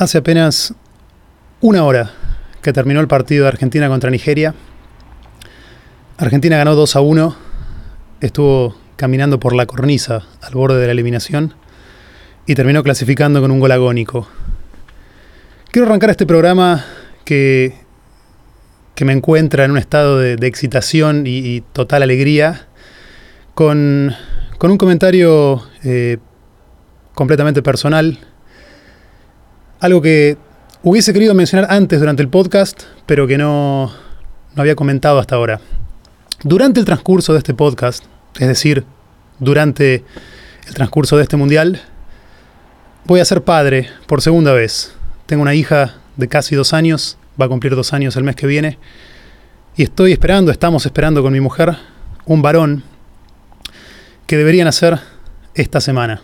Hace apenas una hora que terminó el partido de Argentina contra Nigeria. Argentina ganó 2 a 1, estuvo caminando por la cornisa al borde de la eliminación y terminó clasificando con un gol agónico. Quiero arrancar este programa que, que me encuentra en un estado de, excitación y, y, total alegría con, con un comentario eh, completamente personal algo que hubiese querido mencionar antes durante el podcast, pero que no, no había comentado hasta ahora. Durante el transcurso de este podcast, es decir, durante el transcurso de este mundial, voy a ser padre por segunda vez. Tengo una hija de casi dos años, va a cumplir dos años el mes que viene, y estoy esperando, estamos esperando con mi mujer, un varón que debería nacer esta semana.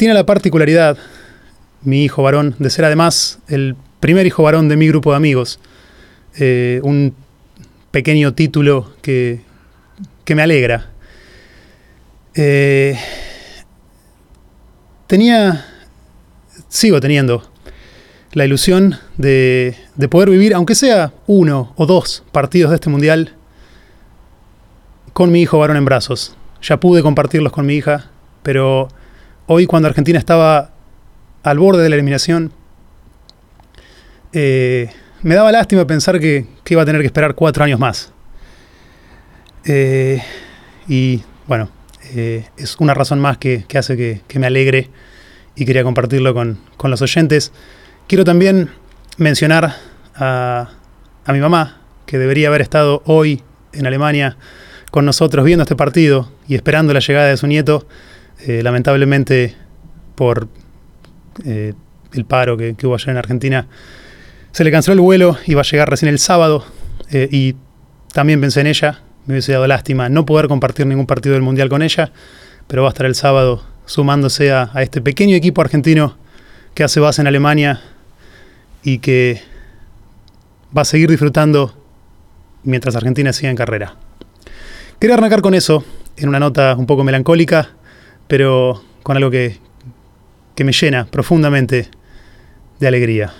Tiene la particularidad, mi hijo varón, de ser además el primer hijo varón de mi grupo de amigos. Eh, un pequeño título que, que me alegra. Eh, tenía, sigo teniendo, la ilusión de, de poder vivir, aunque sea uno o dos partidos de este mundial, con mi hijo varón en brazos. Ya pude compartirlos con mi hija, pero hoy cuando Argentina estaba al borde de la eliminación, eh, me daba lástima pensar que, iba a tener que esperar cuatro años más. Eh, y bueno, eh, es una razón más que, hace que, me alegre y quería compartirlo con, con, los oyentes. Quiero también mencionar a, a mi mamá, que debería haber estado hoy en Alemania con nosotros viendo este partido y esperando la llegada de su nieto. Eh, lamentablemente, por eh, el paro que, hubo allá en Argentina, se le canceló el vuelo, iba a llegar recién el sábado eh, y también pensé en ella. Me hubiese dado lástima no poder compartir ningún partido del Mundial con ella, pero va a estar el sábado sumándose a, a este pequeño equipo argentino que hace base en Alemania y que va a seguir disfrutando mientras Argentina siga en carrera. Quería arrancar con eso, en una nota un poco melancólica, pero con algo que, que me llena profundamente de alegría.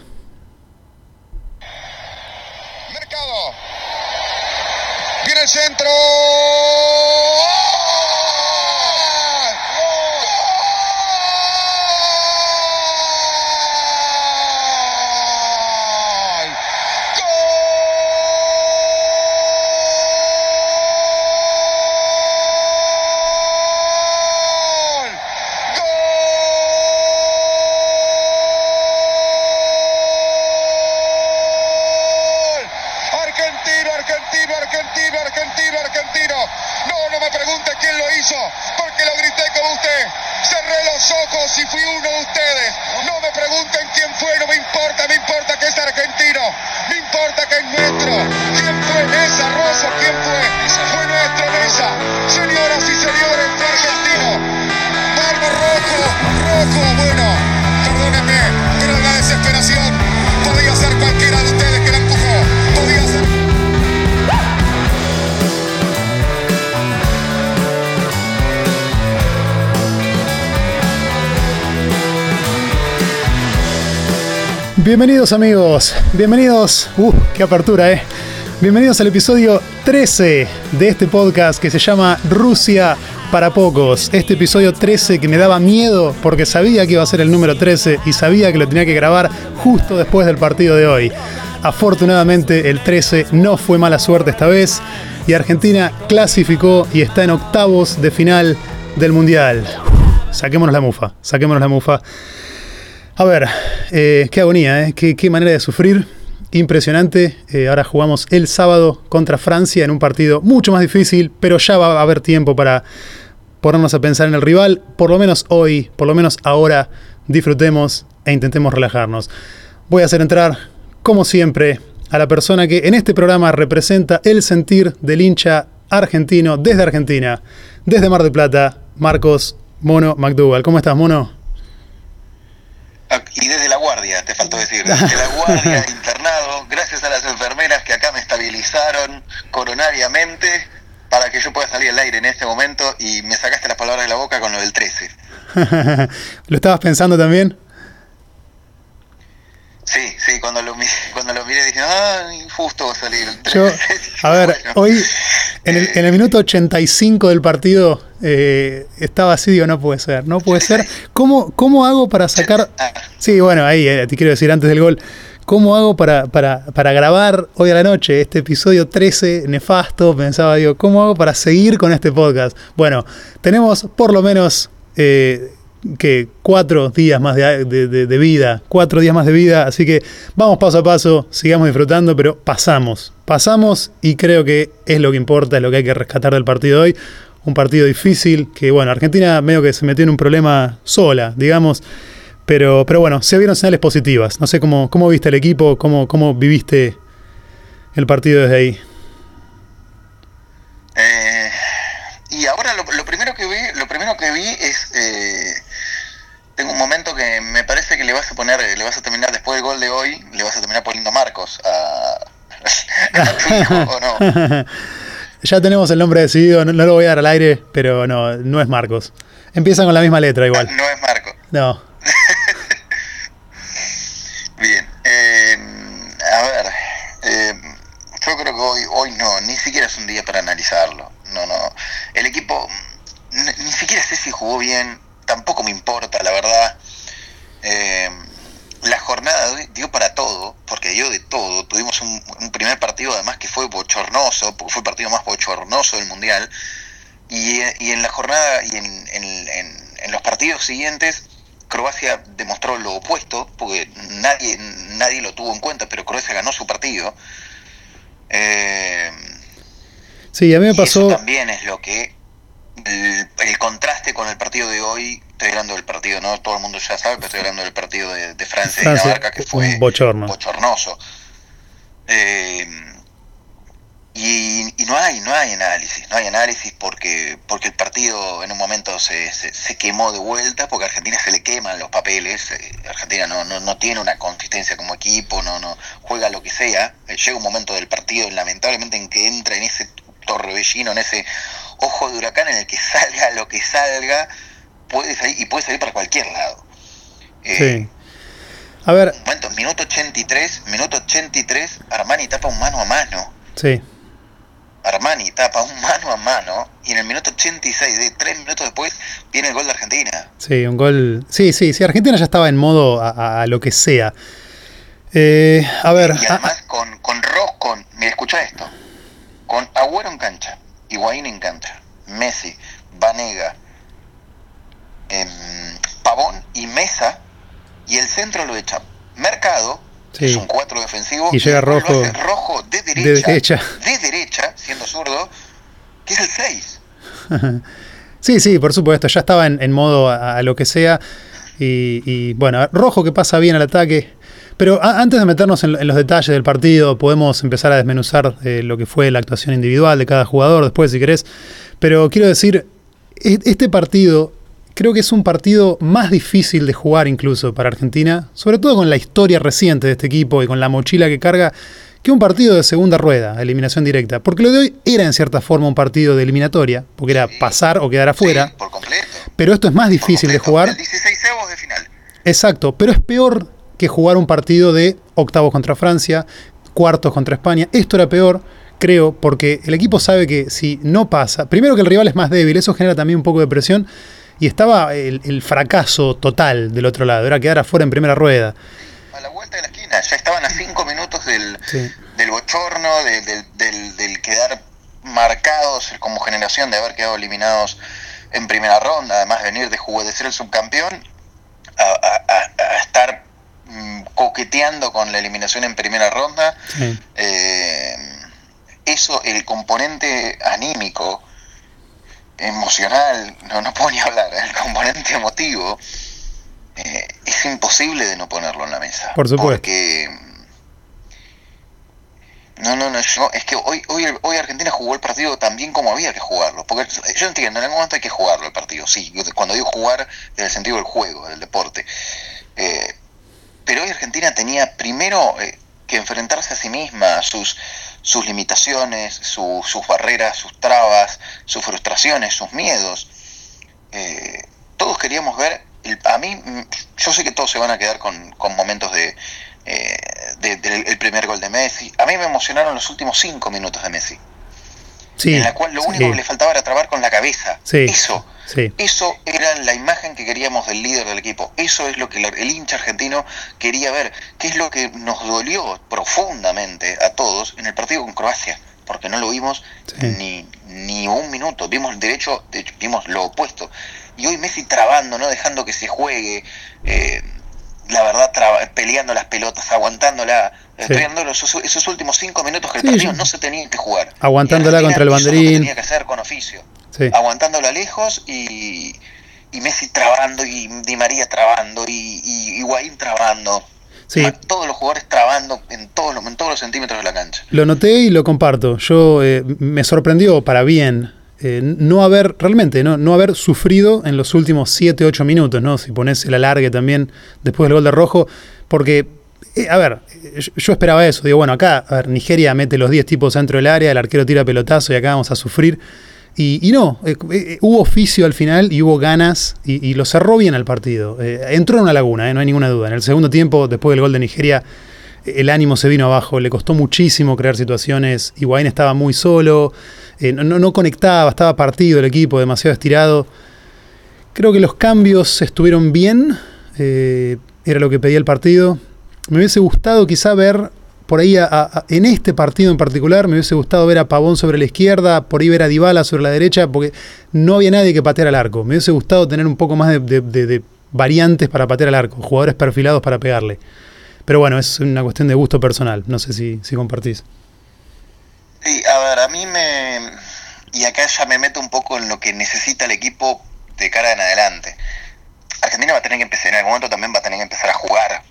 Bienvenidos amigos, bienvenidos, uh, qué apertura, eh. Bienvenidos al episodio 13 de este podcast que se llama Rusia para pocos. Este episodio 13 que me daba miedo porque sabía que iba a ser el número 13 y sabía que lo tenía que grabar justo después del partido de hoy. Afortunadamente el 13 no fue mala suerte esta vez y Argentina clasificó y está en octavos de final del Mundial. Saquémonos la mufa, saquémonos la mufa. A ver, eh, qué agonía, eh, qué, qué, manera de sufrir. Impresionante. Eh, ahora jugamos el sábado contra Francia en un partido mucho más difícil, pero ya va a haber tiempo para ponernos a pensar en el rival. Por lo menos hoy, por lo menos ahora, disfrutemos e intentemos relajarnos. Voy a hacer entrar, como siempre, a la persona que en este programa representa el sentir del hincha argentino desde Argentina, desde Mar del Plata, Marcos Mono McDougall. ¿Cómo estás, Mono? y desde la guardia, te faltó decir, desde la guardia, internado, gracias a las enfermeras que acá me estabilizaron coronariamente para que yo pueda salir al aire en este momento y me sacaste las palabras de la boca con lo del 13. ¿Lo estabas pensando también? Sí, sí, cuando lo, cuando lo miré dije, ah, injusto salir el 13. Yo, a ver, hoy en el, en el minuto 85 del partido eh, estaba así, digo, no puede ser, no puede ser. ¿Cómo, cómo hago para sacar... Sí, bueno, ahí eh, te quiero decir antes del gol. ¿Cómo hago para, para, para grabar hoy a la noche este episodio 13 nefasto? Pensaba, digo, ¿cómo hago para seguir con este podcast? Bueno, tenemos por lo menos eh, que cuatro días más de- de vida, cuatro días más de vida, así que vamos paso a paso, sigamos disfrutando, pero pasamos, pasamos y creo que es lo que importa, es lo que hay que rescatar del partido de hoy. Un partido difícil, que bueno, Argentina medio que se metió en un problema sola, digamos. Pero, pero bueno, se vieron señales positivas. No sé cómo, cómo viste el equipo, cómo, cómo viviste el partido desde ahí. Eh, y ahora lo, primero que vi, lo primero que vi es eh, tengo un momento que me parece que le vas a poner, le vas a terminar después del gol de hoy, le vas a terminar poniendo Marcos a, o no. ya tenemos el nombre decidido, no, no lo voy a dar al aire, pero no, no es Marcos. Empiezan con la misma letra igual. No es Marcos. No. Bien. eh, a ver, eh, yo creo que hoy, hoy no, ni siquiera es un día para analizarlo. No, no. El equipo, ni siquiera sé si jugó bien, tampoco me importa, la verdad. Eh, la jornada dio para todo, porque dio de todo. Tuvimos un, un primer partido además que fue bochornoso, porque fue el partido más bochornoso del Mundial. Y, y en la jornada y en, en- en- en los partidos siguientes, Croacia demostró lo opuesto, porque nadie, nadie lo tuvo en cuenta, pero Croacia ganó su partido. Eh, Sí, a mí me y eso pasó. también es lo que el, el contraste con el partido de hoy, estoy hablando del partido, no todo el mundo ya sabe, pero estoy hablando del partido de, de Francia, y Dinamarca que fue bochorno. bochornoso. Eh, y, y no hay, no hay análisis, no hay análisis porque, porque el partido en un momento se, se, se quemó de vuelta, porque a Argentina se le queman los papeles, eh, Argentina no, no, no tiene una consistencia como equipo, no, no juega lo que sea, Eh, llega un momento del partido lamentablemente en que entra en ese torbellino, en ese ojo de huracán en el que salga lo que salga, puede salir, y puede salir para cualquier lado. Eh, Sí. A ver, un momento, minuto 83, minuto 83, Armani tapa un mano a mano. sí. Armani tapa un mano a mano y en el minuto 86, de tres minutos después, viene el gol de Argentina. Sí, un gol. Sí, sí, sí. Argentina ya estaba en modo a, lo que sea. Eh, a ver, Y además con, con Ross, con, mira, escucha esto, con Agüero en cancha, Higuaín en cancha, Messi, Vanega, em, Pavón y Mesa, y el centro lo echa Mercado, Sí. es un 4 defensivo, Y llega Rojo- rojo de de derecha, de derecha, siendo zurdo, que es el 6. sí, sí, por supuesto. Ya estaba en, en modo a, a lo que sea. Y, y, bueno, Rojo que pasa bien al ataque. Pero antes de meternos en, en los detalles del partido, podemos empezar a desmenuzar eh, lo que fue la actuación individual de cada jugador después, si querés. Pero quiero decir, e- este partido creo que es un partido más difícil de jugar incluso para Argentina, sobre todo con la historia reciente de este equipo y con la mochila que carga, que un partido de segunda rueda, eliminación directa. Porque lo de hoy era en cierta forma un partido de eliminatoria, porque era pasar o quedar afuera. Sí, por completo. Pero esto es más difícil de jugar. El 16 de final. Exacto, pero es peor que jugar un partido de octavos contra Francia, cuartos contra España. Esto era peor, creo, porque el equipo sabe que si no pasa, primero que el rival es más débil, eso genera también un poco de presión. Y estaba el, el fracaso total del otro lado, era quedar afuera en primera rueda. A la vuelta de la esquina, ya estaban a 5 minutos del, Sí. del bochorno, de- del, del- del quedar marcados como generación, de haber quedado eliminados en primera ronda, además de venir de, jugar, de ser el subcampeón, a, a- a- a estar mm, coqueteando con la eliminación en primera ronda. Sí. Eh, eso, el componente anímico, emocional, no, no puedo ni hablar, el componente emotivo, eh, es imposible de no ponerlo en la mesa. Por supuesto. Porque. No, no, no, yo, es que hoy, hoy, hoy Argentina jugó el partido tan bien como había que jugarlo. Porque yo entiendo, en algún momento hay que jugarlo el partido, sí. Cuando digo jugar, en el sentido del juego, del deporte. Eh, pero hoy Argentina tenía primero eh, que enfrentarse a sí misma, a sus, sus limitaciones, su- sus barreras, sus trabas, sus frustraciones, sus miedos. Eh, todos queríamos ver, el- a mí, mm, yo sé que todos se van a quedar con, con momentos de, eh, del primer gol de Messi. A mí me emocionaron los últimos cinco minutos de Messi. Sí, en la cual lo único que le faltaba era trabar con la cabeza. Sí, eso, sí. eso era la imagen que queríamos del líder del equipo. Eso es lo que el hincha argentino quería ver. ¿Qué es lo que nos dolió profundamente a todos en el partido con Croacia? Porque no lo vimos ni, ni un minuto. Vimos derecho, de hecho, vimos lo opuesto. Y hoy Messi trabando, no dejando que se juegue. Eh, la verdad, peleando las pelotas, aguantándola, estoy esos, esos, últimos cinco minutos que el partido no se tenía que jugar. Aguantándola contra el banderín. tenía que hacer con oficio. Aguantándola lejos y, y, Messi trabando, y Di María trabando, y, y Higuaín trabando. Todos los jugadores trabando en todos, los, en todos los centímetros de la cancha. Lo noté y lo comparto. Yo eh, me sorprendió para bien eh, no haber, realmente, ¿no? no haber sufrido en los últimos 7, 8 minutos, ¿no? Si pones el alargue también después del gol de rojo, porque, eh, a ver, yo esperaba eso, digo, bueno, acá, a ver, Nigeria mete los 10 tipos dentro del área, el arquero tira pelotazo y acá vamos a sufrir. Y, no, eh, hubo oficio al final y hubo ganas y, lo cerró bien al partido. entró en una laguna, no hay ninguna duda. En el segundo tiempo, después del gol de Nigeria, el ánimo se vino abajo, le costó muchísimo crear situaciones. Higuaín estaba muy solo, eh, no, conectaba, estaba partido el equipo, demasiado estirado. Creo que los cambios estuvieron bien, eh, era lo que pedía el partido. Me hubiese gustado quizá ver por ahí, en este partido en particular, me hubiese gustado ver a Pavón sobre la izquierda, por ahí ver a Dybala sobre la derecha, porque no había nadie que pateara al arco. Me hubiese gustado tener un poco más de, variantes para patear al arco, jugadores perfilados para pegarle. Pero bueno, es una cuestión de gusto personal, no sé si, si compartís. Sí, a ver, a mí me... Y acá ya me meto un poco en lo que necesita el equipo de cara en adelante. Argentina va a tener que empezar, en algún momento también va a tener que empezar a jugar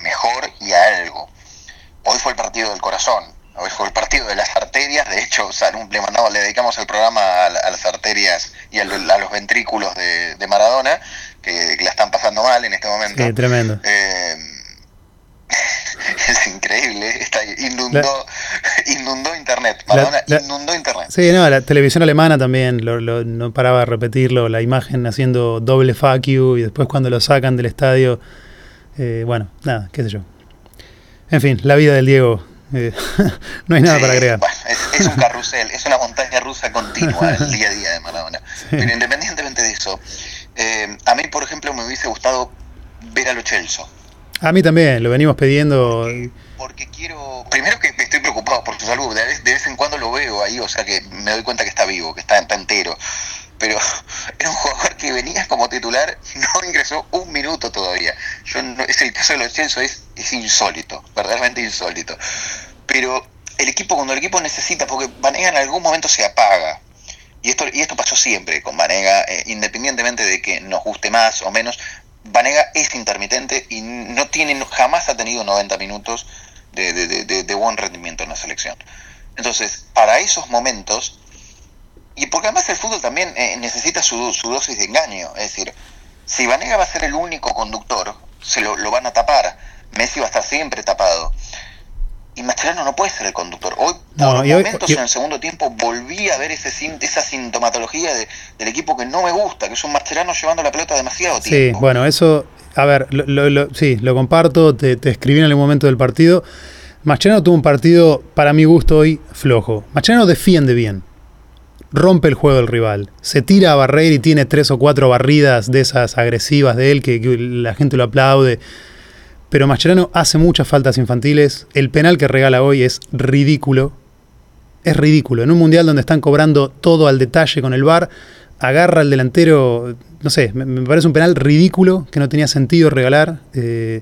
mejor y a algo. Hoy fue el partido del corazón, hoy fue el partido de las arterias, de hecho le, mandamos, le dedicamos el programa a, las arterias y a, los ventrículos de, Maradona, que, la están pasando mal en este momento. Sí, tremendo. Eh, es increíble, está, inundó, inundó internet, Maradona inundó internet. Sí, no, la televisión alemana también no paraba de repetirlo, la imagen haciendo doble fuck you y después cuando lo sacan del estadio, eh, bueno, nada, qué sé yo. En fin, la vida del Diego, eh, no hay nada para agregar. es, un carrusel, es una montaña rusa continua el día a día de Maradona. Pero independientemente de eso, eh, a mí, por ejemplo, me hubiese gustado ver a Lo Celso a mí también, lo venimos pidiendo. Porque, quiero. Primero que estoy preocupado por su salud, de vez, en cuando lo veo ahí, o sea que me doy cuenta que está vivo, que está, entero. Pero era un jugador que venía como titular, no ingresó un minuto todavía. Yo es el caso de los Chelsea, es, insólito, verdaderamente insólito. Pero el equipo, cuando el equipo necesita, porque Vanega en algún momento se apaga. Y esto, y esto pasó siempre con Vanega, eh, independientemente de que nos guste más o menos, Vanega es intermitente y no tiene, jamás ha tenido 90 minutos de, buen rendimiento en la selección. Entonces, para esos momentos, y porque además el fútbol también eh, necesita su, su, dosis de engaño, es decir, si Vanega va a ser el único conductor, se lo, lo van a tapar, Messi va a estar siempre tapado y Mascherano no puede ser el conductor. Hoy, por momentos en el segundo tiempo, volví a ver ese, esa sintomatología del equipo que no me gusta, que es un Mascherano llevando la pelota demasiado tiempo. Sí, bueno, eso, a ver, lo, sí, lo comparto, te, escribí en algún momento del partido. Mascherano tuvo un partido, para mi gusto, hoy flojo. Mascherano defiende bien, rompe el juego del rival, se tira a barrer y tiene tres o cuatro barridas de esas agresivas de él que la gente lo aplaude pero Mascherano hace muchas faltas infantiles. El penal que regala hoy es ridículo. Es ridículo. En un mundial donde están cobrando todo al detalle con el VAR, agarra al delantero, no sé, me, parece un penal ridículo que no tenía sentido regalar. Eh,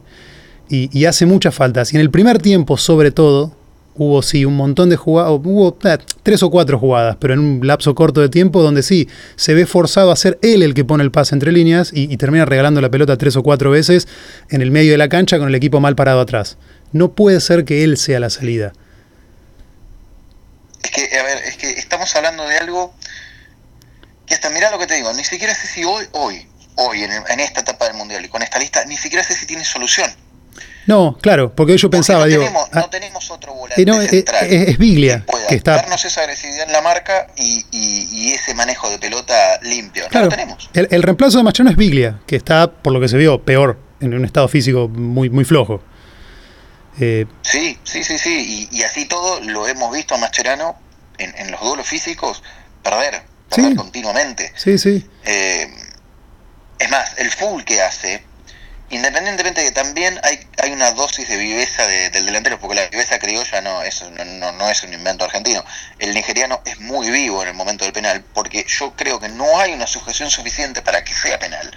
y hace muchas faltas. Y en el primer tiempo, sobre todo, hubo sí un montón de jugadas, hubo eh, tres o cuatro jugadas, pero en un lapso corto de tiempo donde sí se ve forzado a ser él el que pone el pase entre líneas y, termina regalando la pelota tres o cuatro veces en el medio de la cancha con el equipo mal parado atrás. No puede ser que él sea la salida. Es que, a ver, es que estamos hablando de algo que hasta mirá lo que te digo, ni siquiera sé si hoy, hoy, hoy, en, en esta etapa del Mundial y con esta lista, ni siquiera sé si tiene solución. No, claro, porque yo pensaba, no digo. Tenemos, no ah, tenemos otro volante no, central es, es, Biglia. Que, está... darnos esa agresividad en la marca y, y, ese manejo de pelota limpio. Claro, no lo tenemos. El, el, reemplazo de Machano es Biglia, que está, por lo que se vio, peor, en un estado físico muy, muy flojo. Eh, Sí, sí, sí, sí. Y, y así todo lo hemos visto a Mascherano en, en los duelos físicos perder, perder Sí. continuamente. sí, sí. Eh, es más, el full que hace, independientemente de que también hay, hay una dosis de viveza de- del delantero, porque la viveza criolla no es, no, no- no es un invento argentino. El nigeriano es muy vivo en el momento del penal, porque yo creo que no hay una sujeción suficiente para que sea penal.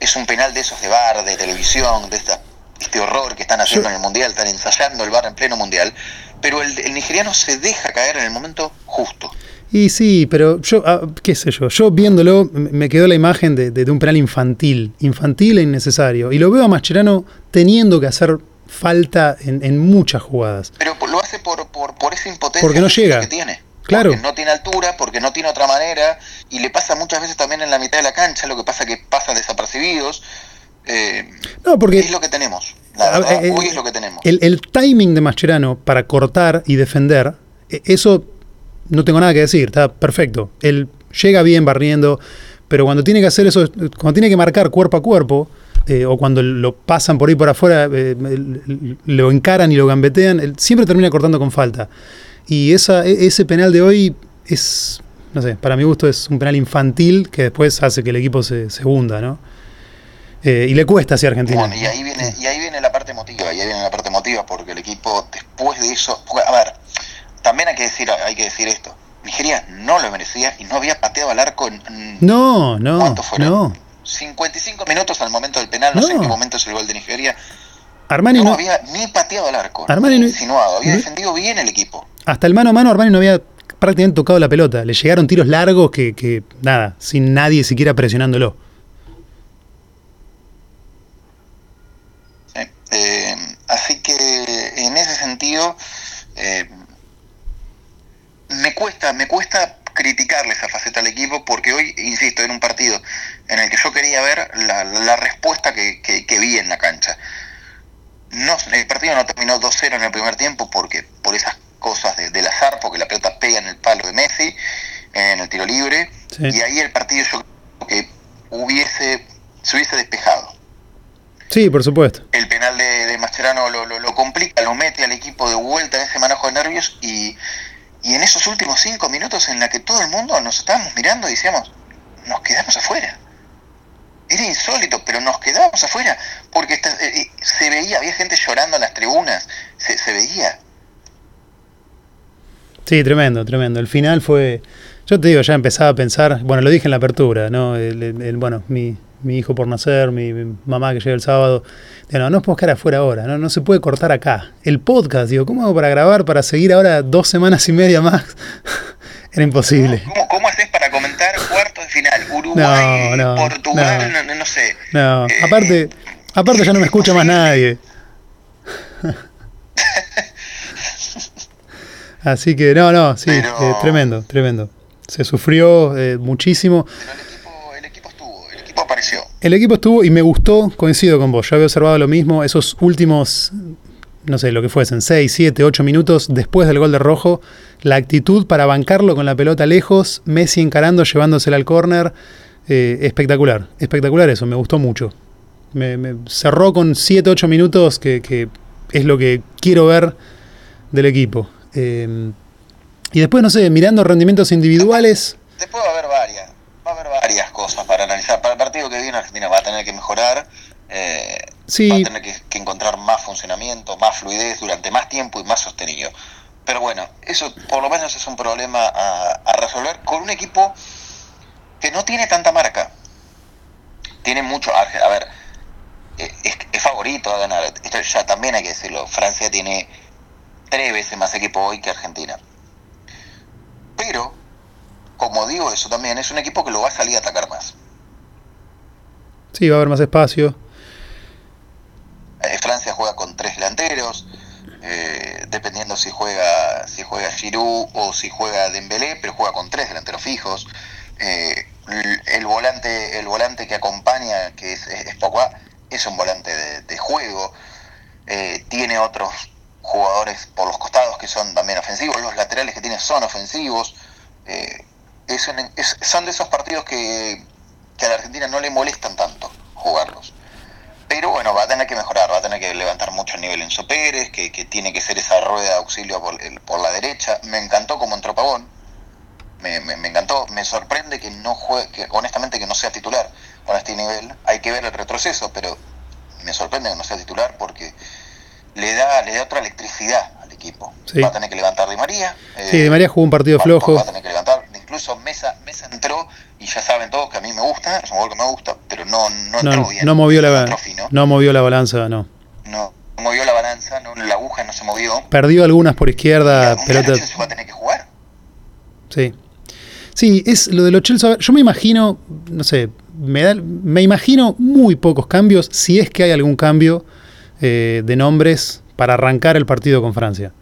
Es un penal de esos de bar, de televisión, de esta, este horror que están haciendo en el mundial, están ensayando el bar en pleno mundial, pero el, el nigeriano se deja caer en el momento justo. Y sí, pero yo, ah, qué sé yo, yo viéndolo me quedó la imagen de, de- de un penal infantil, infantil e innecesario. Y lo veo a Mascherano teniendo que hacer falta en, en muchas jugadas. Pero lo hace por, por, por esa impotencia Porque no llega. que tiene. Claro. Porque no tiene altura, porque no tiene otra manera, y le pasa muchas veces también en la mitad de la cancha, lo que pasa que pasa desapercibidos. Eh, No, porque es lo que tenemos. La verdad, eh, hoy eh, es lo que tenemos. el, el timing de Mascherano para cortar y defender, eh, eso no tengo nada que decir, está perfecto. Él llega bien barriendo, pero cuando tiene que hacer eso, cuando tiene que marcar cuerpo a cuerpo, eh, o cuando lo pasan por ahí por afuera, eh, lo encaran y lo gambetean, él siempre termina cortando con falta. Y esa, e- ese penal de hoy es, no sé, para mi gusto es un penal infantil que después hace que el equipo se, se hunda, ¿no? Eh, y le cuesta hacia Argentina. Bueno, y ahí viene, y ahí viene la parte emotiva, y ahí viene la parte emotiva, porque el equipo después de eso, a ver, también hay que decir, hay que decir esto. Nigeria no lo merecía y no había pateado al arco en, No, no, ¿cuánto fueron? no. 55 minutos al momento del penal, no, sé en qué momento es el gol de Nigeria. Armani no, no, había ni pateado al arco, Armani ni insinuado, había defendido bien el equipo. hasta el mano a mano Armani no había prácticamente tocado la pelota. Le llegaron tiros largos que, que nada, sin nadie siquiera presionándolo. ¿sí? Eh, así que en ese sentido eh, me cuesta, me cuesta criticarle esa faceta al equipo porque hoy, insisto, era un partido en el que yo quería ver la, la respuesta que, que- que vi en la cancha. No, el partido no terminó 2-0 en el primer tiempo porque por esas cosas de- del azar, porque la pelota pega en el palo de Messi, en el tiro libre, Sí. y ahí el partido yo creo que hubiese, se hubiese despejado Sí, por supuesto. el penal de, de Mascherano lo, lo, lo complica, lo mete al equipo de vuelta en ese manejo de nervios y, y en esos últimos cinco minutos en la que todo el mundo nos estábamos mirando y decíamos, nos quedamos afuera. Era insólito, pero nos quedábamos afuera porque eh, eh, se veía, había gente llorando en las tribunas, se, se veía. Sí, tremendo, tremendo. El final fue. Yo te digo, ya empezaba a pensar. Bueno, lo dije en la apertura, ¿no? El- el- bueno, mi, mi hijo por nacer, mi, mi mamá que llega el sábado. Digo, no, no podemos quedar afuera ahora, ¿no? No se puede cortar acá. El podcast, digo, ¿cómo hago para grabar, para seguir ahora dos semanas y media más? Era imposible. ¿Cómo, cómo haces para comentar cuartos de final? Uruguay, No, no, Portugal, no. no, no sé. No, Eh, aparte, aparte ya no me escucha más nadie. Así que no, no, sí, Pero- eh, tremendo, tremendo. Se sufrió eh, muchísimo. Pero el equipo, el equipo estuvo, el equipo apareció. El equipo estuvo y me gustó, coincido con vos. Yo había observado lo mismo, esos últimos, no sé, lo que fuesen, 6, 7, 8 minutos después del gol de rojo, la actitud para bancarlo con la pelota lejos, Messi encarando, llevándosela al córner, eh, espectacular, espectacular eso, me gustó mucho. Me, me cerró con 7, 8 minutos que, que es lo que quiero ver del equipo. Eh, y después, no sé, mirando rendimientos individuales, Después va a haber varias, va a haber varias cosas para analizar. Para el partido que viene Argentina va a tener que mejorar, eh, Sí. va a tener que, que encontrar más funcionamiento, más fluidez durante más tiempo y más sostenido. Pero bueno, eso por lo menos es un problema a, a resolver con un equipo que no tiene tanta marca. Tiene mucho, a ver, eh, es, es favorito a ganar. Esto ya también hay que decirlo. Francia tiene tres veces más equipo hoy que Argentina. Pero, como digo eso también, es un equipo que lo va a salir a atacar más. sí, va a haber más espacio. Eh, Francia juega con tres delanteros, eh, dependiendo si juega si juega Giroud o si juega Dembélé, pero juega con tres delanteros fijos. Eh, el, volante el volante que acompaña, que es, es Pogba, es un volante de, de juego. Tiene otros jugadores por los costados que son también ofensivos. Los laterales que tiene son ofensivos. Eh, es un- es- son de esos partidos que, que a la Argentina no le molestan tanto jugarlos. Pero bueno, va a tener que mejorar, va a tener que levantar mucho el nivel Enzo Pérez, que, que tiene que ser esa rueda de auxilio por, el- por la derecha. Me encantó como entró Pavón. Me, me- me encantó. Me sorprende que no juegue, que honestamente que no sea titular con este nivel. Hay que ver el retroceso, pero me sorprende que no sea titular porque le da, le da otra electricidad al equipo. Sí. Va a tener que levantar Di María. Sí, eh, Di María jugó un partido va- flojo. Va a tener que levantar. Incluso Mesa, Mesa entró y ya saben todos que a mí me gusta, es un gol que me gusta, pero no, no entró No, bien. no movió la, entró fino. no movió la balanza, no. No movió la balanza, no, la aguja no se movió. Perdió algunas por izquierda, pelota. Chelsea va a tener que jugar. Sí. Sí, es lo de los Chelsea. Yo me imagino, no sé, me, da, me imagino muy pocos cambios, si es que hay algún cambio eh, de nombres para arrancar el partido con Francia.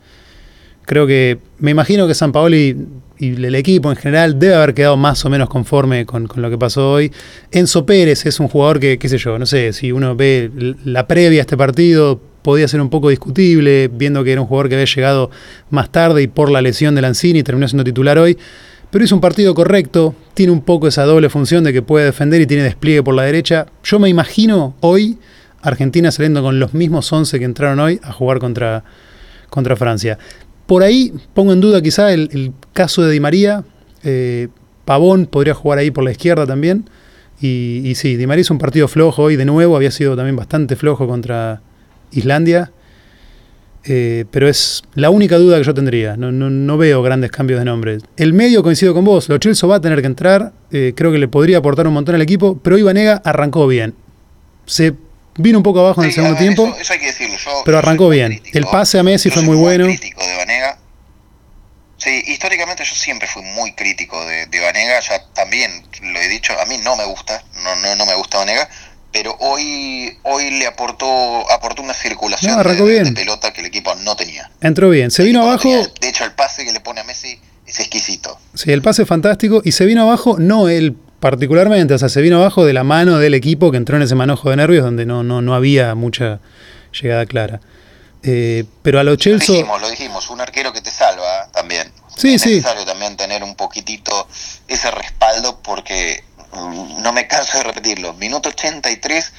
Creo que, me imagino que San Paoli y el equipo en general debe haber quedado más o menos conforme con, lo que pasó hoy. Enzo Pérez es un jugador que, qué sé yo, no sé, si uno ve la previa a este partido, podía ser un poco discutible, viendo que era un jugador que había llegado más tarde y por la lesión de Lanzini terminó siendo titular hoy. Pero hizo un partido correcto, tiene un poco esa doble función de que puede defender y tiene despliegue por la derecha. Yo me imagino hoy Argentina saliendo con los mismos 11 que entraron hoy a jugar contra, contra Francia. Por ahí pongo en duda quizá el, el caso de Di María. Eh, Pavón podría jugar ahí por la izquierda también. Y, sí, Di María hizo un partido flojo hoy de nuevo. Había sido también bastante flojo contra Islandia. Eh, pero es la única duda que yo tendría. No, veo grandes cambios de nombres. El medio coincido con vos. Lo Chelsea va a tener que entrar. eh, creo que le podría aportar un montón al equipo. Pero hoy Vanega arrancó bien. Se vino un poco abajo en el segundo ver, tiempo. Eso, eso hay que decirlo. Yo, pero arrancó bien. crítico. El pase a Messi fue muy bueno. crítico de Vanega. Sí, históricamente yo siempre fui muy crítico de, de Vanega, ya también lo he dicho, a mí no me gusta, no, no, no me gusta Vanega, pero hoy, hoy le aportó, aportó una circulación No, de, arrancó de- bien. de pelota que el equipo no tenía. Entró bien. Se El vino abajo. tenía. De hecho, el pase que le pone a Messi es exquisito. Sí, el pase es fantástico. Y se vino abajo, no él particularmente, o sea, se vino abajo de la mano del equipo que entró en ese manojo de nervios donde no, no, no había mucha llegada clara. Eh, pero a lo Lo Chelsea. dijimos, lo dijimos, un arquero que te salva también. Sí, es sí. necesario también tener un poquitito ese respaldo porque mm, no me canso de repetirlo. Minuto 83,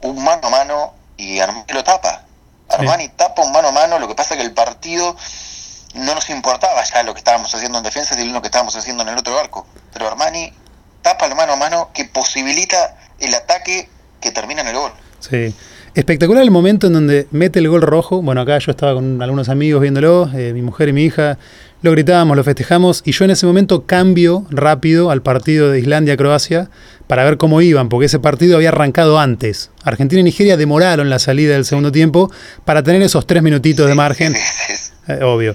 un mano a mano y Armani lo tapa. Armani tapa un mano a mano, lo que pasa que el partido no nos importaba ya lo que estábamos haciendo en defensa y lo que estábamos haciendo en el otro arco. Pero Armani tapa el mano a mano que posibilita el ataque que termina en el gol. Sí. Espectacular el momento en donde mete el gol rojo. Bueno, acá yo estaba con algunos amigos viéndolo, eh, mi mujer y mi hija. Lo gritábamos, lo festejamos y yo en ese momento cambio rápido al partido de Islandia-Croacia para ver cómo iban, porque ese partido había arrancado antes. Argentina y Nigeria demoraron la salida del segundo tiempo para tener esos tres minutitos de margen, eh, obvio.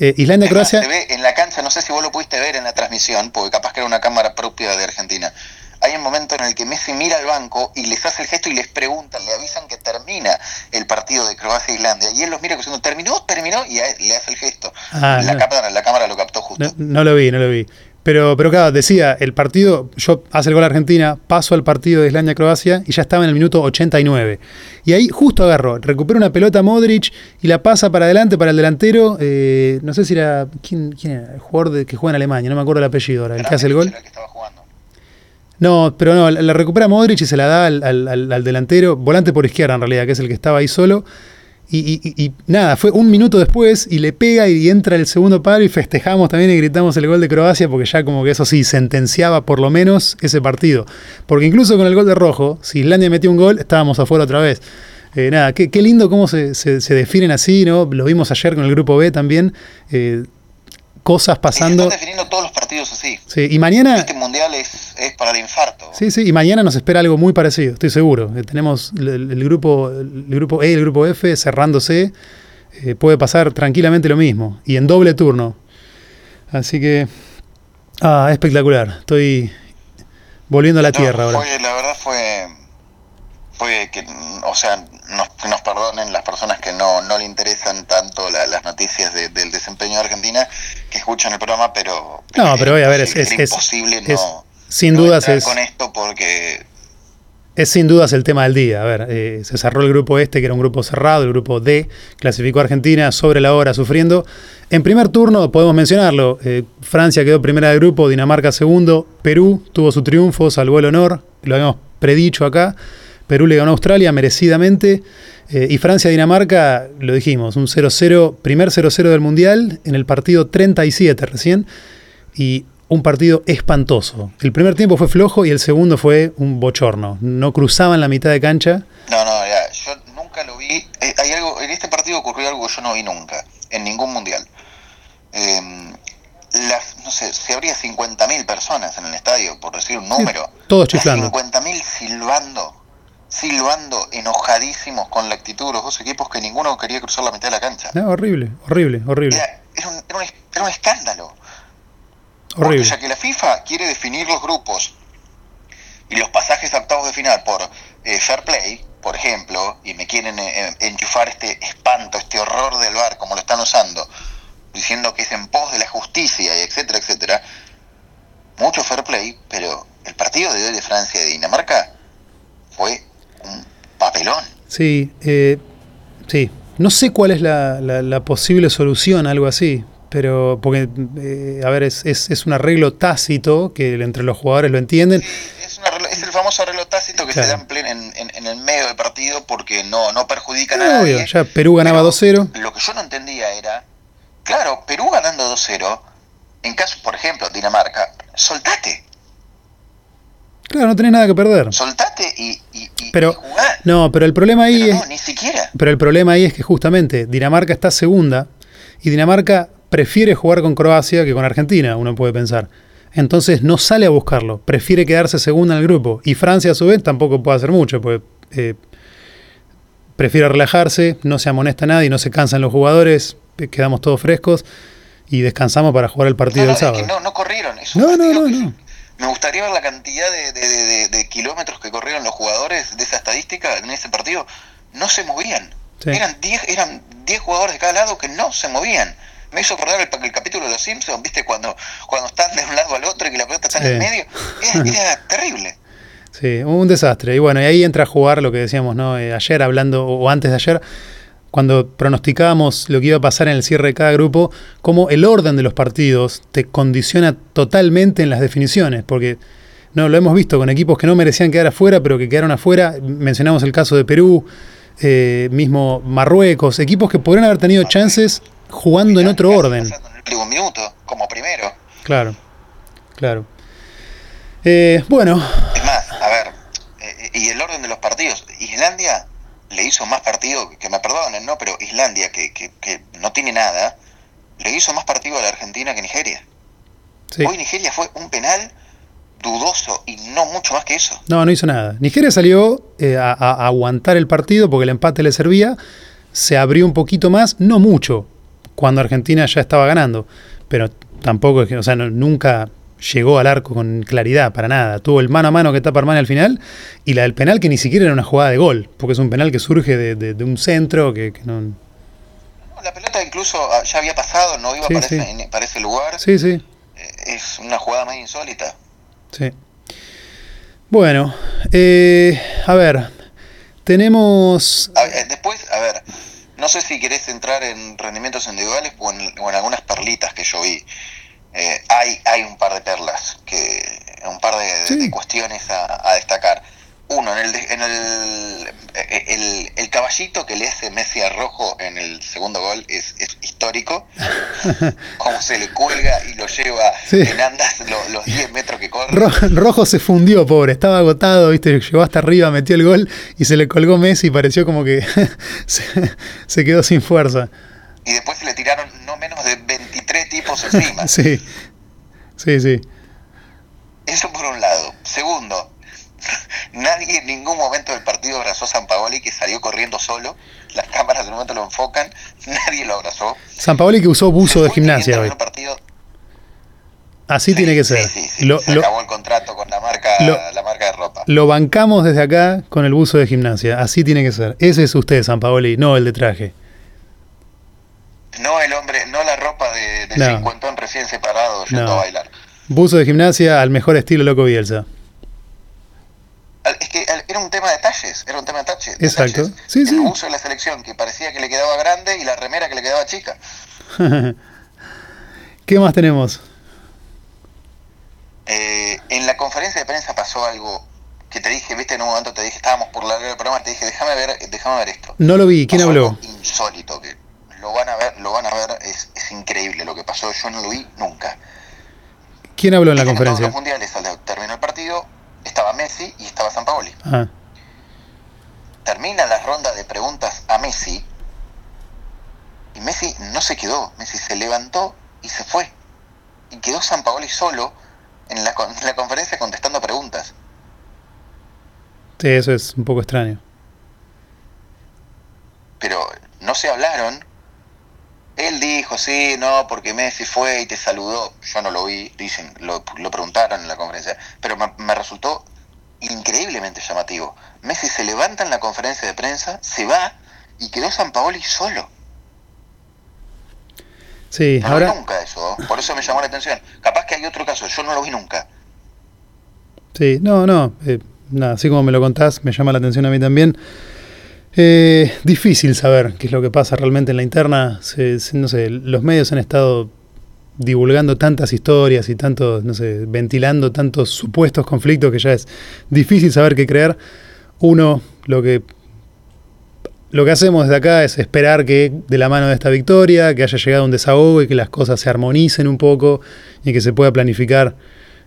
Eh, Es más, Islandia-Croacia, se ve en la cancha, no sé si vos lo pudiste ver en la transmisión, porque capaz que era una cámara propia de Argentina. Hay un momento en el que Messi mira al banco y les hace el gesto y les pregunta, le avisan que termina el partido de Croacia-Islandia. Y él los mira diciendo, ¿terminó? ¿Terminó? Y a él le hace el gesto. Ah, la, no. cámara, la cámara lo captó justo. No, no lo vi, no lo vi. Pero, pero claro, decía, el partido, yo hace el gol a Argentina, paso al partido de Islandia-Croacia y ya estaba en el minuto 89. Y ahí justo agarró, recupera una pelota Modric y la pasa para adelante para el delantero. eh, no sé si era. ¿quién, quién era? El jugador de- que juega en Alemania, no me acuerdo el apellido ahora, el que hace el gol. era el que estaba jugando. No, pero no, la la recupera Modric y se la da al- al delantero, volante por izquierda en realidad, que es el que estaba ahí solo. Y, y- y- nada, fue un minuto después y le pega y entra el segundo palo y festejamos también y gritamos el gol de Croacia porque ya como que eso sí, sentenciaba por lo menos ese partido. Porque incluso con el gol de rojo, si Islandia metió un gol, estábamos afuera otra vez. Eh, nada, qué, qué lindo cómo se, se- se definen así, ¿no? Lo vimos ayer con el grupo B también. eh, cosas pasando. están definiendo todos los partidos así. Sí, y mañana. Este mundial es, es para el infarto. Sí, sí, y mañana nos espera algo muy parecido, estoy seguro. Eh, tenemos el, grupo, el grupo E y el grupo F cerrándose. Eh, puede pasar tranquilamente lo mismo. Y en doble turno. Así que. Ah, espectacular. Estoy volviendo a la No, tierra ahora. fue- la verdad fue, fue que, o sea, nos, nos perdonen las personas que no, no le interesan tanto la- las noticias de- del desempeño de Argentina, que escuchan el programa, pero... No, pero oye, a ver, es- es- es- imposible es- no, sin no dudas es- con esto porque... Es sin dudas el tema del día. A ver, eh, se cerró el grupo este, que era un grupo cerrado, el grupo D, clasificó a Argentina sobre la hora, sufriendo. En primer turno, podemos mencionarlo, eh, Francia quedó primera del grupo, Dinamarca segundo, Perú tuvo su triunfo, salvó el honor, lo habíamos predicho acá. Perú le ganó a Australia merecidamente. Eh, y Francia-Dinamarca, lo dijimos, un 0-0, primer 0-0 del Mundial en el partido 37 recién. Y un partido espantoso. El primer tiempo fue flojo y el segundo fue un bochorno. No cruzaban la mitad de cancha. No, no, ya, yo nunca lo vi. Eh, hay algo, en este partido ocurrió algo que yo no vi nunca, en ningún mundial. Eh, las, no sé, se habría 50.000 personas en el estadio, por decir un número. todos chiflando. 50.000 silbando, silbando, enojadísimos con la actitud de los dos equipos que ninguno quería cruzar la mitad de la cancha. No, horrible, horrible, horrible. Era, era, un, era, un, era un escándalo. Horrible. Porque ya que la FIFA quiere definir los grupos y los pasajes a octavos de final por eh, fair play, por ejemplo, y me quieren eh, enchufar este espanto, este horror del bar, como lo están usando, diciendo que es en pos de la justicia, y etcétera, etcétera, mucho fair play, pero el partido de hoy de Francia y de Dinamarca fue papelón. Sí, eh, sí. No sé cuál es la, la, la posible solución a algo así, pero porque, eh, a ver, es, es, es, un arreglo tácito que entre los jugadores lo entienden. Sí, es, el famoso arreglo tácito que claro. se da en, plen, en, en, en, el medio del partido porque no, no perjudica a nadie. Obvio, ya Perú ganaba 2-0. Lo que yo no entendía era, claro, Perú ganando 2-0, en caso, por ejemplo, Dinamarca, soltate. Claro, no tenés nada que perder. Soltate y, y, y pero, jugá. No, pero el problema ahí pero es. No, ni siquiera. Pero el problema ahí es que justamente Dinamarca está segunda y Dinamarca prefiere jugar con Croacia que con Argentina, uno puede pensar. Entonces no sale a buscarlo, prefiere quedarse segunda en el grupo. Y Francia a su vez tampoco puede hacer mucho, porque eh, prefiere relajarse, no se amonesta nadie, no se cansan los jugadores, quedamos todos frescos y descansamos para jugar el partido no, no, del sábado. Es que no, no corrieron. Es no, no, no, no. Me gustaría ver la cantidad de, de, de, de, kilómetros que corrieron los jugadores de esa estadística en ese partido. No se movían. Sí. Eran 10 eran diez jugadores de cada lado que no se movían. Me hizo acordar el, el, capítulo de los Simpsons, ¿viste? Cuando, cuando están de un lado al otro y que la pelota está sí. en el medio. Era, era terrible. Sí, un desastre. Y bueno, y ahí entra a jugar lo que decíamos, ¿no? Eh, ayer hablando, o antes de ayer, cuando pronosticábamos lo que iba a pasar en el cierre de cada grupo, cómo el orden de los partidos te condiciona totalmente en las definiciones, porque no lo hemos visto con equipos que no merecían quedar afuera, pero que quedaron afuera. Mencionamos el caso de Perú, eh, mismo Marruecos, equipos que podrían haber tenido chances jugando en otro orden. En el minuto, como primero. Claro, claro. Eh, bueno. Es más, a ver, eh, y el orden de los partidos. Islandia le hizo más partido, que me perdonen, ¿no? Pero Islandia, que, que, que no tiene nada, le hizo más partido a la Argentina que Nigeria. Sí. Hoy Nigeria fue un penal dudoso y no mucho más que eso. No, no hizo nada. Nigeria salió eh, a, a, aguantar el partido porque el empate le servía, se abrió un poquito más, no mucho, cuando Argentina ya estaba ganando, pero tampoco es que, o sea, no, nunca llegó al arco con claridad, para nada. Tuvo el mano a mano que tapa Armani al final y la del penal que ni siquiera era una jugada de gol, porque es un penal que surge de, de, de un centro que, que no... La pelota incluso ah, ya había pasado, no iba Sí, para, sí. Ese, para ese lugar. Sí, sí, Eh, Es una jugada más insólita. sí. Bueno, eh, a ver, tenemos... A ver, después, a ver, no sé si querés entrar en rendimientos individuales o en, o en algunas perlitas que yo vi. Eh, hay, hay un par de perlas, que un par de, Sí. de cuestiones a, a destacar. Uno, en el, en el, eh, el, el caballito que le hace Messi a Rojo en el segundo gol es, es histórico. Cómo se le cuelga y lo lleva Sí. en andas lo- los 10 metros que corre. Ro- Rojo se fundió, pobre, estaba agotado, viste, llegó hasta arriba, metió el gol y se le colgó Messi y pareció como que se, se quedó sin fuerza. Y después se le tiraron no menos de 23 tipos encima. Sí, sí, sí. Eso por un lado. Segundo, nadie en ningún momento del partido abrazó a San Paoli, que salió corriendo solo. Las cámaras de momento lo enfocan, nadie lo abrazó. San Paoli que usó buzo de gimnasia hoy. partido- Así Sí, tiene que ser. sí, sí, Lo, se lo- acabó el contrato con la marca, lo- la marca de ropa. lo bancamos desde acá con el buzo de gimnasia. Así tiene que ser. Ese es usted, San Paoli, no el de traje. No el hombre, no la ropa de, de No. cincuentón recién separado yendo No. a bailar. Buzo de gimnasia al mejor estilo Loco Bielsa. Es que era un tema de talles, era un tema de taches. de Exacto. talles. Sí, el sí. uso de la selección, que parecía que le quedaba grande, y la remera que le quedaba chica. ¿Qué más tenemos? Eh, en la conferencia de prensa pasó algo que te dije, viste, en un momento te dije, estábamos por largar el programa, te dije, déjame ver, déjame ver esto. No lo vi, ¿quién Pasó habló? algo Insólito, que lo van a ver, lo van a ver, es, es increíble lo que pasó, yo no lo vi nunca. ¿Quién habló en la todos conferencia? los mundiales, al terminó el partido, estaba Messi y estaba San Paoli. Ah, Termina la ronda de preguntas a Messi y Messi no se quedó, Messi se levantó y se fue. Y quedó San Paoli solo en la, en la conferencia contestando preguntas. sí, eso es un poco extraño. pero no se hablaron. Él dijo, sí, no, porque Messi fue y te saludó. Yo no lo vi, dicen, lo, lo preguntaron en la conferencia, pero me, me resultó increíblemente llamativo. Messi se levanta en la conferencia de prensa, se va y quedó San Paoli solo. Sí, No lo vi ahora, nunca eso, por eso me llamó la atención. Capaz que hay otro caso, yo no lo vi nunca. sí, no, no, eh, nada, así como me lo contás, me llama la atención a mí también. Eh, difícil saber qué es lo que pasa realmente en la interna. Se- se- no sé, los medios han estado divulgando tantas historias y tantos, no sé, ventilando tantos supuestos conflictos que ya es difícil saber qué creer. Uno, lo que lo que hacemos desde acá es esperar que de la mano de esta victoria, que haya llegado un desahogo y que las cosas se armonicen un poco y que se pueda planificar.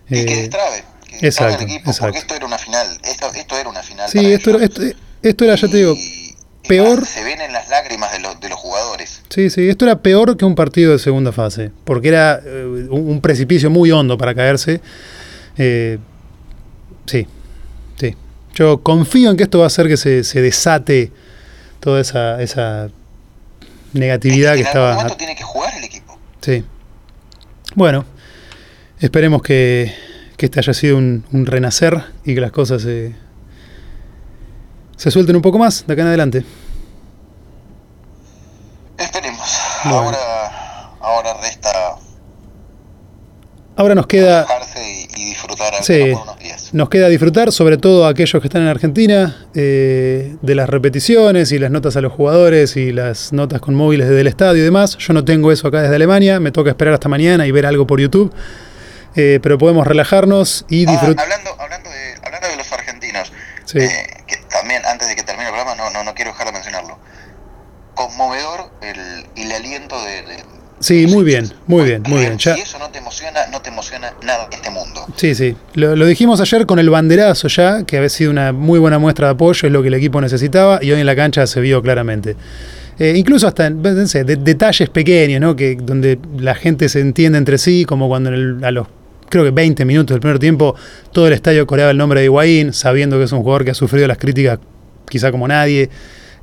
Y que eh, destrabe, que destrabe exacto, el equipo, exacto. porque esto era una final, esto, esto era una final. sí, esto, esto, esto era, ya te digo, peor. Se ven en las lágrimas de, los de los jugadores. Sí, sí, esto era peor que un partido de segunda fase, porque era eh, un, precipicio muy hondo para caerse. Eh, sí, sí. Yo confío en que esto va a hacer que se, se desate toda esa, esa negatividad que en estaba. algún tiene que jugar el equipo. Sí. Bueno, esperemos que, que este haya sido un, un renacer y que las cosas se, se suelten un poco más de acá en adelante. Esperemos. Bueno. Ahora, ahora resta Ahora nos queda. y, y disfrutar Sí. unos días. Nos queda disfrutar, sobre todo aquellos que están en Argentina, eh, de las repeticiones y las notas a los jugadores y las notas con móviles desde el estadio y demás. Yo no tengo eso acá desde Alemania, me toca esperar hasta mañana y ver algo por YouTube. Eh, pero podemos relajarnos y Ah, disfrutar. hablando, hablando, de, hablando de los argentinos, Sí. eh, también antes de que termine el programa, no, no, no quiero dejar de mencionarlo. Conmovedor el, el aliento de, de- Sí, muy bien, muy bien, muy bien. Ya- Si eso no te emociona, no te emociona nada en este mundo. Sí, sí. Lo, lo dijimos ayer con el banderazo ya, que había sido una muy buena muestra de apoyo, es lo que el equipo necesitaba, y hoy en la cancha se vio claramente. Eh, incluso hasta en- no sé, de- detalles pequeños, ¿no? Que, donde la gente se entiende entre sí, como cuando en el- a los creo que 20 minutos del primer tiempo todo el estadio coreaba el nombre de Higuaín, sabiendo que es un jugador que ha sufrido las críticas quizá como nadie.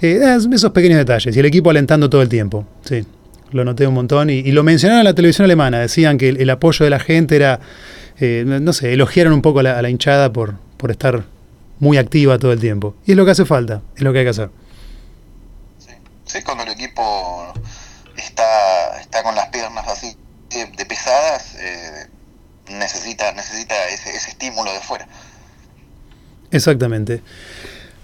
Eh, esos pequeños detalles, y el equipo alentando todo el tiempo, sí. Lo noté un montón y, lo mencionaron en la televisión alemana. Decían que el, apoyo de la gente era, eh, no sé, elogiaron un poco a la, a la hinchada por, por estar muy activa todo el tiempo. Y es lo que hace falta, es lo que hay que hacer. Sí, Sí, cuando el equipo está, está con las piernas así de, de pesadas, eh, necesita, ese, ese estímulo de fuera. Exactamente.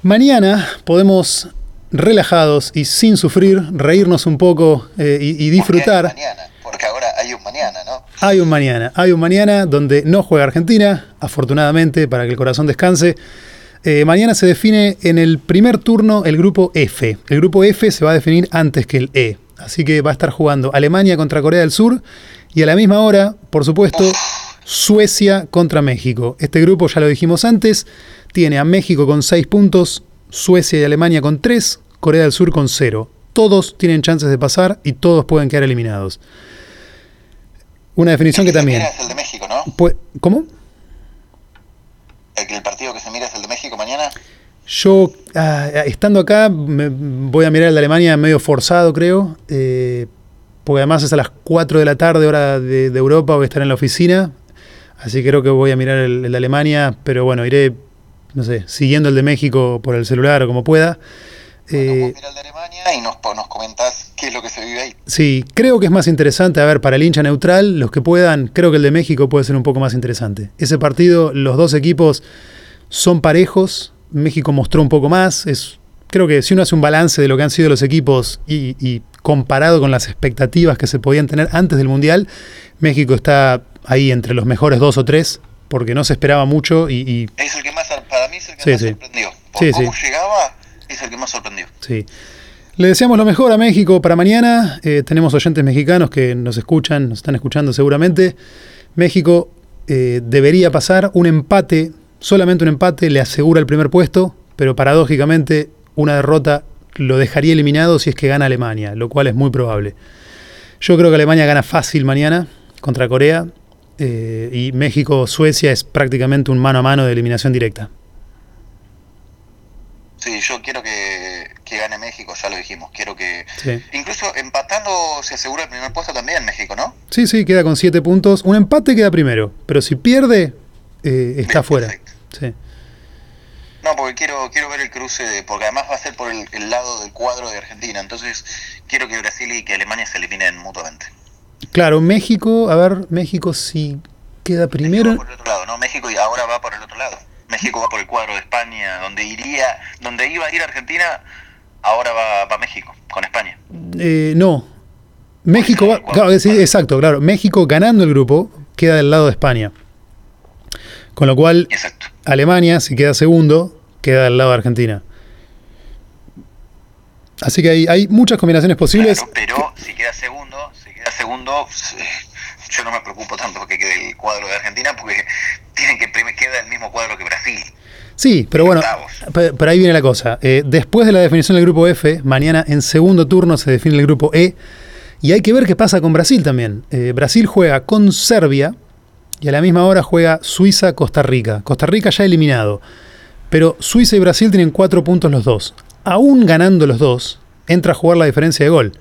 Mañana podemos, relajados y sin sufrir, reírnos un poco eh, y, y Porque hay disfrutar. mañana, porque ahora hay un mañana, ¿no? Hay un mañana, hay un mañana donde no juega Argentina, afortunadamente, para que el corazón descanse. Eh, mañana se define en el primer turno el grupo F. El grupo F se va a definir antes que el E. Así que va a estar jugando Alemania contra Corea del Sur y a la misma hora, por supuesto, Suecia contra México. Este grupo, ya lo dijimos antes, tiene a México con 6 puntos, Suecia y Alemania con 3, Corea del Sur con 0. Todos tienen chances de pasar y todos pueden quedar eliminados. Una definición que también... mira es el de México, ¿no? Pues, ¿Cómo? El, partido que se mira es el de México mañana. Yo, ah, estando acá, me- voy a mirar el de Alemania medio forzado, creo. eh, porque además es a las 4 de la tarde, hora de, de Europa, voy a estar en la oficina. Así que creo que voy a mirar el, el de Alemania, pero bueno, iré, no sé, siguiendo el de México por el celular o como pueda. Bueno, Eh, vos el de Alemania y nos, nos comentás qué es lo que se vive ahí. Sí, creo que es más interesante, a ver, para el hincha neutral, los que puedan, creo que el de México puede ser un poco más interesante. Ese partido, los dos equipos son parejos, México mostró un poco más, es, creo que si uno hace un balance de lo que han sido los equipos y, y comparado con las expectativas que se podían tener antes del Mundial, México está ahí entre los mejores dos o tres, porque no se esperaba mucho y, y Es el que más, para mí es el que Sí, más sí. sorprendió. Por Sí, cómo sí. llegaba, es el que más sorprendió. Sí. Le deseamos lo mejor a México para mañana. Eh, tenemos oyentes mexicanos que nos escuchan, nos están escuchando seguramente. México eh, debería pasar un empate, solamente un empate le asegura el primer puesto, pero paradójicamente una derrota lo dejaría eliminado si es que gana Alemania, lo cual es muy probable. Yo creo que Alemania gana fácil mañana contra Corea eh, y México-Suecia es prácticamente un mano a mano de eliminación directa. Sí, yo quiero que, que gane México, ya lo dijimos. Quiero que. Sí. Incluso empatando se asegura el primer puesto también México, ¿no? Sí, sí, queda con 7 puntos. Un empate queda primero, pero si pierde, eh, está Bien, fuera. perfecto. Sí. No, porque quiero quiero ver el cruce, de- porque además va a ser por el, el lado del cuadro de Argentina. Entonces, quiero que Brasil y que Alemania se eliminen mutuamente. Claro, México, a ver, México si queda México primero. va por el otro lado, ¿no? México y ahora va por el otro lado. México va por el cuadro de España, donde iría, donde iba a ir Argentina, ahora va, va México, con España. Eh, no. México va. Claro, sí, exacto, claro. México ganando el grupo queda del lado de España. Con lo cual, Exacto. Alemania, si queda segundo, queda del lado de Argentina. Así que hay, hay muchas combinaciones posibles. Claro, pero si queda segundo, segundo, eh, yo no me preocupo tanto que quede el cuadro de Argentina, porque tienen que queda el mismo cuadro que Brasil. Sí, pero bueno, pero ahí viene la cosa. Eh, después de la definición del grupo F, mañana en segundo turno se define el grupo E. Y hay que ver qué pasa con Brasil también. Eh, Brasil juega con Serbia y a la misma hora juega Suiza-Costa Rica. Costa Rica ya eliminado. Pero Suiza y Brasil tienen cuatro puntos los dos. Aún ganando los dos, entra a jugar la diferencia de gol.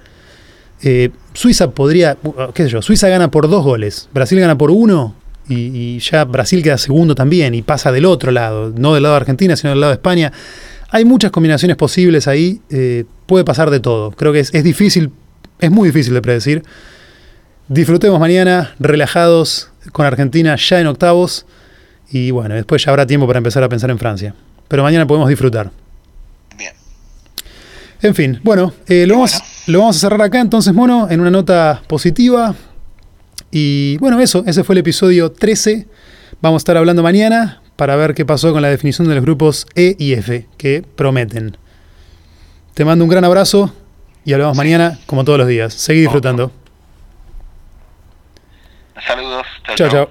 Eh, Suiza podría, uh, qué sé yo, Suiza gana por dos goles, Brasil gana por uno y, y ya Brasil queda segundo también y pasa del otro lado, no del lado de Argentina, sino del lado de España. Hay muchas combinaciones posibles ahí, eh, puede pasar de todo. Creo que es, es difícil, es muy difícil de predecir. Disfrutemos mañana, relajados con Argentina ya en octavos y bueno, después ya habrá tiempo para empezar a pensar en Francia. Pero mañana podemos disfrutar. Bien. En fin, bueno, eh, lo, vamos, Bueno. Lo vamos a cerrar acá entonces, Mono, en una nota positiva. Y bueno, eso, ese fue el episodio 13. Vamos a estar hablando mañana para ver qué pasó con la definición de los grupos E y F, que prometen. Te mando un gran abrazo y hablamos mañana como todos los días. Seguí disfrutando. Saludos. Chao, chao.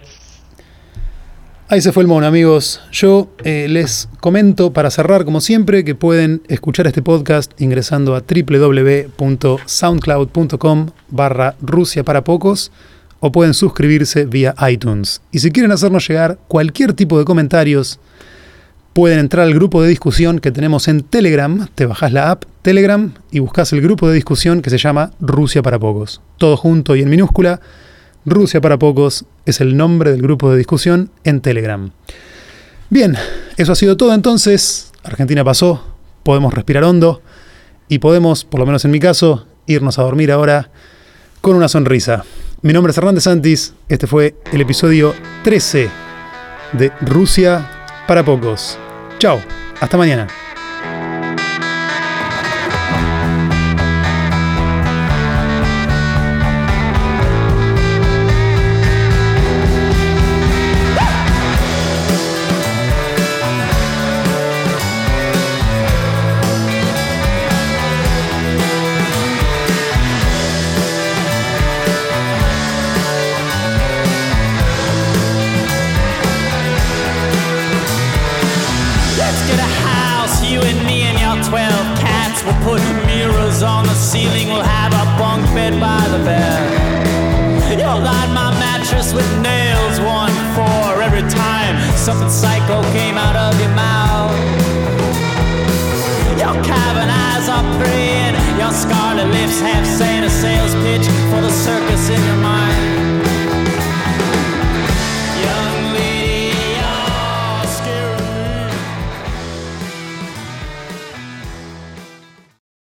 Ahí se fue el mono, amigos. Yo eh, les comento para cerrar, como siempre, que pueden escuchar este podcast ingresando a www.soundcloud.com barra Rusia para pocos o pueden suscribirse vía iTunes. Y si quieren hacernos llegar cualquier tipo de comentarios, pueden entrar al grupo de discusión que tenemos en Telegram. Te bajas la app Telegram y buscas el grupo de discusión que se llama Rusia para pocos. Todo junto y en minúscula. Rusia para pocos es el nombre del grupo de discusión en Telegram. Bien, eso ha sido todo entonces. Argentina pasó, podemos respirar hondo y podemos, por lo menos en mi caso, irnos a dormir ahora con una sonrisa. Mi nombre es Hernández Santis, este fue el episodio 13 de Rusia para pocos. Chao, hasta mañana.